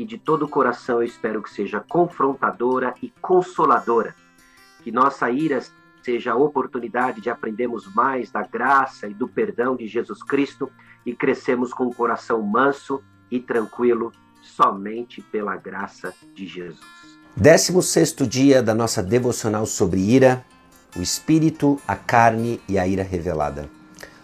que de todo o coração eu espero que seja confrontadora e consoladora. Que nossa ira seja a oportunidade de aprendermos mais da graça e do perdão de Jesus Cristo e crescemos com o coração manso e tranquilo somente pela graça de Jesus. 16 dia da nossa devocional sobre ira, o espírito, a carne e a ira revelada.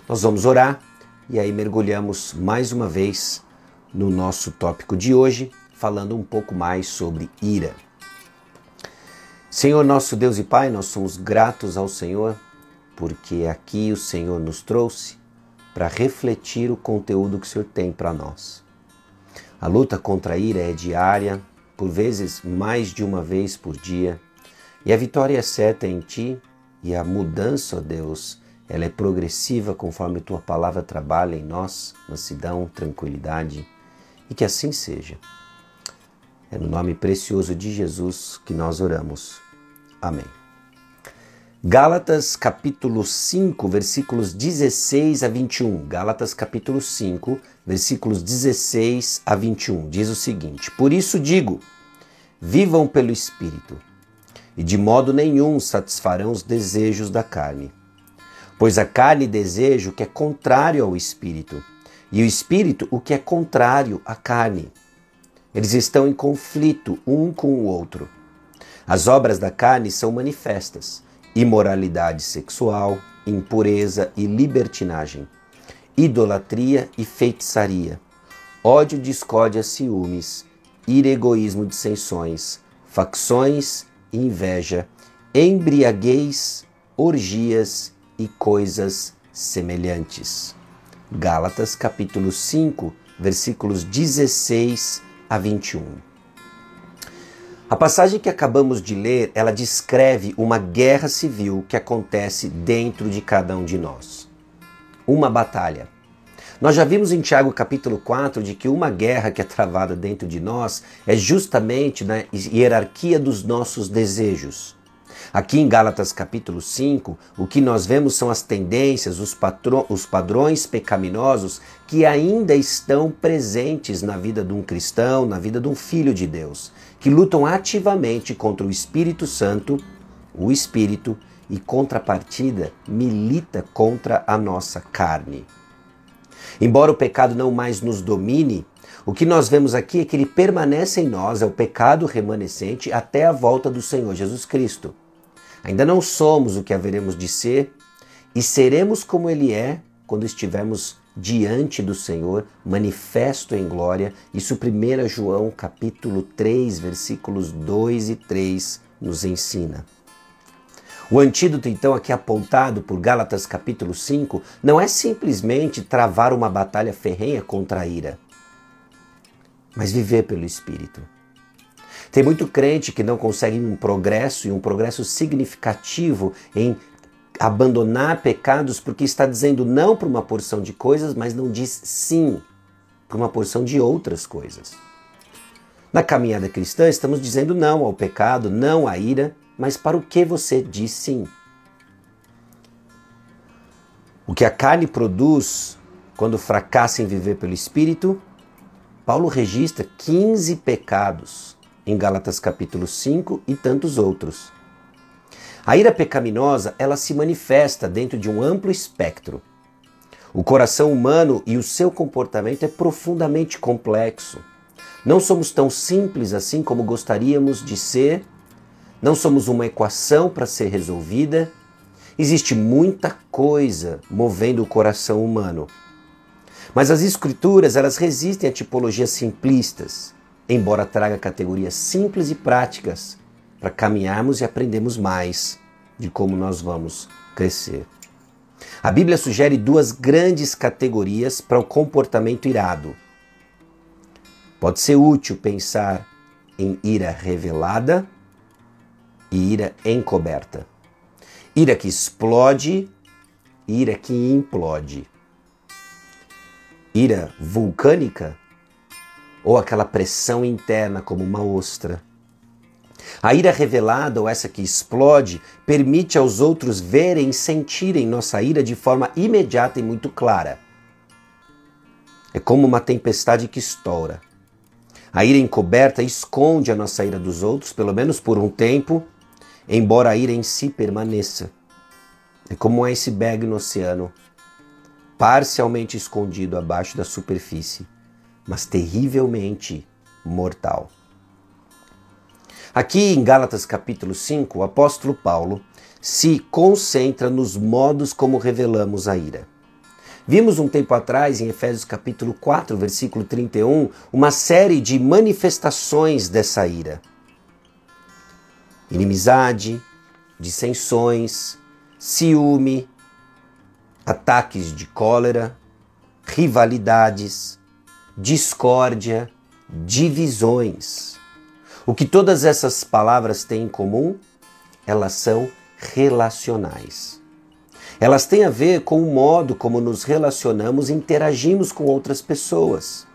Nós vamos orar e aí mergulhamos mais uma vez no nosso tópico de hoje, falando um pouco mais sobre ira. Senhor nosso Deus e Pai, nós somos gratos ao Senhor porque aqui o Senhor nos trouxe para refletir o conteúdo que o Senhor tem para nós. A luta contra a ira é diária, por vezes mais de uma vez por dia, e a vitória é certa em Ti e a mudança, ó Deus, ela é progressiva conforme Tua palavra trabalha em nós, mansidão, tranquilidade, e que assim seja. É no nome precioso de Jesus que nós oramos. Amém. Gálatas capítulo 5, versículos 16 a 21. Gálatas capítulo 5, versículos 16 a 21. Diz o seguinte: Por isso digo: vivam pelo Espírito, e de modo nenhum satisfarão os desejos da carne. Pois a carne deseja o que é contrário ao Espírito, e o Espírito o que é contrário à carne. Eles estão em conflito um com o outro. As obras da carne são manifestas: imoralidade sexual, impureza e libertinagem, idolatria e feitiçaria, ódio, discórdia, ciúmes, egoísmo, dissensões, facções e inveja, embriaguez, orgias e coisas semelhantes. Gálatas capítulo 5, versículos 16 a 21. A passagem que acabamos de ler, ela descreve uma guerra civil que acontece dentro de cada um de nós. Uma batalha. Nós já vimos em Tiago capítulo 4 de que uma guerra que é travada dentro de nós é justamente na hierarquia dos nossos desejos. Aqui em Gálatas capítulo 5, o que nós vemos são as tendências, os, os padrões pecaminosos que ainda estão presentes na vida de um cristão, na vida de um filho de Deus, que lutam ativamente contra o Espírito Santo, o Espírito, e contrapartida milita contra a nossa carne. Embora o pecado não mais nos domine, o que nós vemos aqui é que ele permanece em nós, é o pecado remanescente até a volta do Senhor Jesus Cristo. Ainda não somos o que haveremos de ser e seremos como Ele é quando estivermos diante do Senhor, manifesto em glória. Isso 1 João capítulo 3, versículos 2 e 3 nos ensina. O antídoto, então, aqui apontado por Gálatas capítulo 5, não é simplesmente travar uma batalha ferrenha contra a ira, mas viver pelo Espírito. Tem muito crente que não consegue um progresso e um progresso significativo em abandonar pecados porque está dizendo não para uma porção de coisas, mas não diz sim para uma porção de outras coisas. Na caminhada cristã, estamos dizendo não ao pecado, não à ira, mas para o que você diz sim. O que a carne produz quando fracassa em viver pelo Espírito, Paulo registra 15 pecados em Gálatas capítulo 5 e tantos outros. A ira pecaminosa, ela se manifesta dentro de um amplo espectro. O coração humano e o seu comportamento é profundamente complexo. Não somos tão simples assim como gostaríamos de ser, não somos uma equação para ser resolvida. Existe muita coisa movendo o coração humano. Mas as escrituras, elas resistem a tipologias simplistas, embora traga categorias simples e práticas para caminharmos e aprendermos mais de como nós vamos crescer. A Bíblia sugere duas grandes categorias para o comportamento irado. Pode ser útil pensar em ira revelada e ira encoberta. Ira que explode ira que implode. Ira vulcânica ou aquela pressão interna como uma ostra. A ira revelada, ou essa que explode, permite aos outros verem e sentirem nossa ira de forma imediata e muito clara. É como uma tempestade que estoura. A ira encoberta esconde a nossa ira dos outros, pelo menos por um tempo, embora a ira em si permaneça. É como um iceberg no oceano, parcialmente escondido abaixo da superfície, mas terrivelmente mortal. Aqui em Gálatas capítulo 5, o apóstolo Paulo se concentra nos modos como revelamos a ira. Vimos um tempo atrás, em Efésios capítulo 4, versículo 31, uma série de manifestações dessa ira. Inimizade, dissensões, ciúme, ataques de cólera, rivalidades, discórdia, divisões. O que todas essas palavras têm em comum? Elas são relacionais. Elas têm a ver com o modo como nos relacionamos e interagimos com outras pessoas.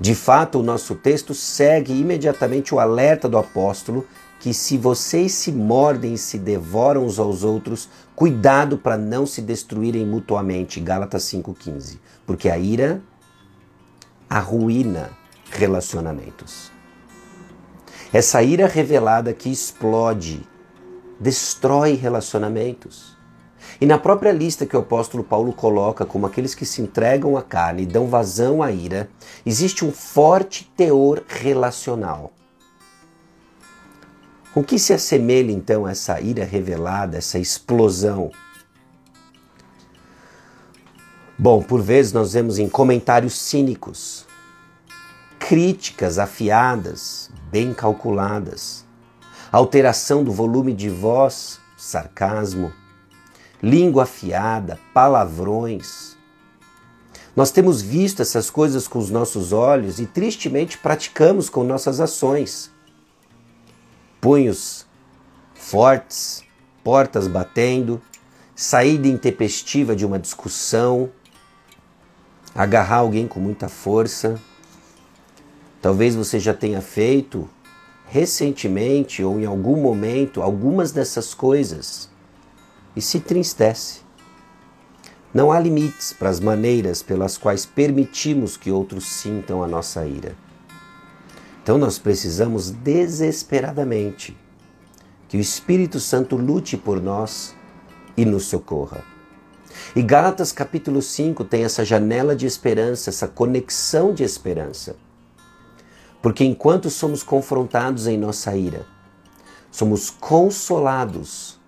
De fato, o nosso texto segue imediatamente o alerta do apóstolo que se vocês se mordem e se devoram uns aos outros, cuidado para não se destruírem mutuamente. Gálatas 5,15. Porque a ira arruína relacionamentos. Essa ira revelada que explode, destrói relacionamentos. E na própria lista que o apóstolo Paulo coloca como aqueles que se entregam à carne e dão vazão à ira, existe um forte teor relacional. Com que se assemelha então essa ira revelada, essa explosão? Bom, por vezes nós vemos em comentários cínicos, críticas afiadas, bem calculadas, alteração do volume de voz, sarcasmo, língua afiada, palavrões. Nós temos visto essas coisas com os nossos olhos e tristemente praticamos com nossas ações. Punhos fortes, portas batendo, saída intempestiva de uma discussão, agarrar alguém com muita força Talvez você já tenha feito recentemente ou em algum momento algumas dessas coisas e se tristece. Não há limites para as maneiras pelas quais permitimos que outros sintam a nossa ira. Então nós precisamos desesperadamente que o Espírito Santo lute por nós e nos socorra. E Gálatas capítulo 5 tem essa janela de esperança, essa conexão de esperança. Porque enquanto somos confrontados em nossa ira, somos consolados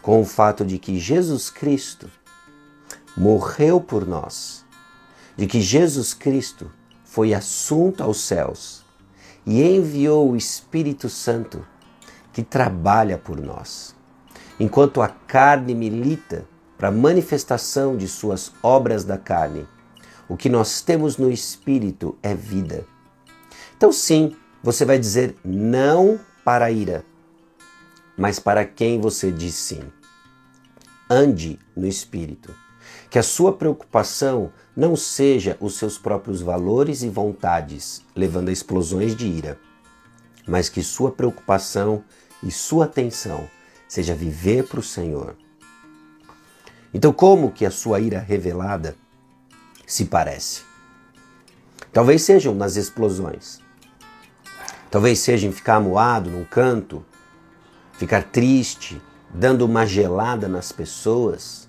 com o fato de que Jesus Cristo morreu por nós, de que Jesus Cristo foi assunto aos céus e enviou o Espírito Santo que trabalha por nós. Enquanto a carne milita para a manifestação de suas obras da carne, o que nós temos no Espírito é vida então, sim, você vai dizer não para a ira, mas para quem você diz sim. Ande no espírito. Que a sua preocupação não seja os seus próprios valores e vontades, levando a explosões de ira, mas que sua preocupação e sua atenção seja viver para o Senhor. Então, como que a sua ira revelada se parece? Talvez sejam nas explosões, Talvez seja em ficar amuado num canto, ficar triste, dando uma gelada nas pessoas,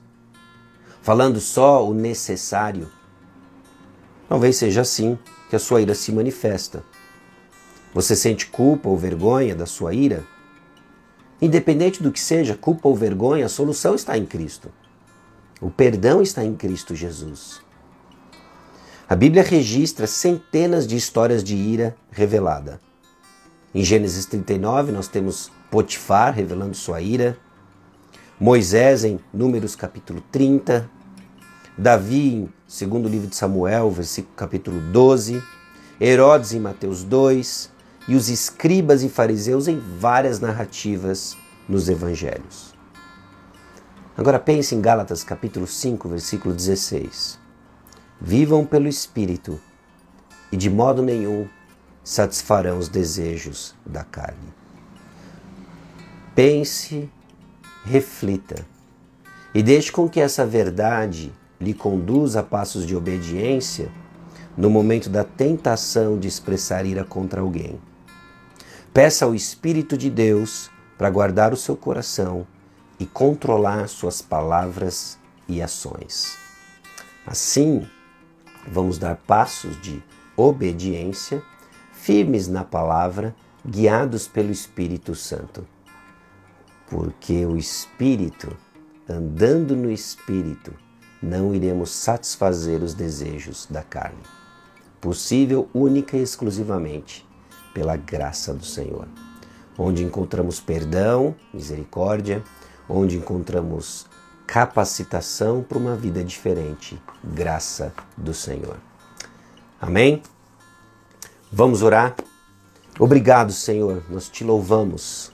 falando só o necessário. Talvez seja assim que a sua ira se manifesta. Você sente culpa ou vergonha da sua ira? Independente do que seja, culpa ou vergonha, a solução está em Cristo. O perdão está em Cristo Jesus. A Bíblia registra centenas de histórias de ira revelada. Em Gênesis 39, nós temos Potifar revelando sua ira, Moisés em Números capítulo 30, Davi em segundo livro de Samuel, versículo capítulo 12, Herodes em Mateus 2 e os escribas e fariseus em várias narrativas nos evangelhos. Agora pense em Gálatas capítulo 5, versículo 16. Vivam pelo Espírito e de modo nenhum satisfarão os desejos da carne. Pense, reflita e deixe com que essa verdade lhe conduza a passos de obediência no momento da tentação de expressar ira contra alguém. Peça ao Espírito de Deus para guardar o seu coração e controlar suas palavras e ações. Assim, vamos dar passos de obediência, firmes na palavra, guiados pelo Espírito Santo porque o Espírito, andando no Espírito, não iremos satisfazer os desejos da carne. Possível única e exclusivamente pela graça do Senhor, onde encontramos perdão, misericórdia, onde encontramos capacitação para uma vida diferente, graça do Senhor. Amém? Vamos orar? Obrigado, Senhor, nós te louvamos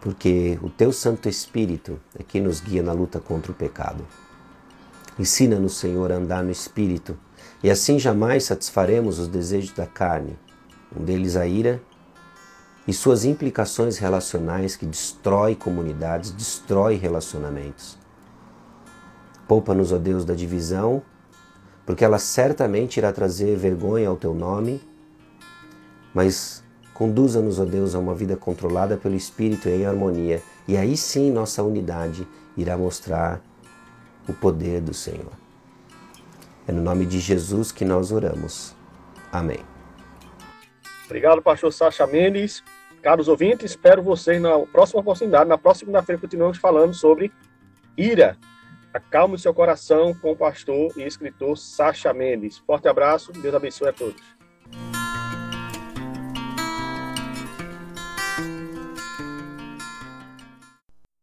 porque o teu Santo Espírito é que nos guia na luta contra o pecado. Ensina-nos, Senhor, a andar no Espírito, e assim jamais satisfaremos os desejos da carne, um deles a ira e suas implicações relacionais que destrói comunidades, destrói relacionamentos. Poupa-nos, ó Deus, da divisão, porque ela certamente irá trazer vergonha ao teu nome, mas Conduza-nos, ó Deus, a uma vida controlada pelo Espírito em harmonia, e aí sim nossa unidade irá mostrar o poder do Senhor. É no nome de Jesus que nós oramos. Amém. Obrigado, pastor Sacha Mendes. Caros ouvintes, espero vocês na próxima oportunidade. Na próxima segunda-feira continuamos falando sobre ira. Acalme seu coração com o pastor e escritor Sacha Mendes. Forte abraço, Deus abençoe a todos.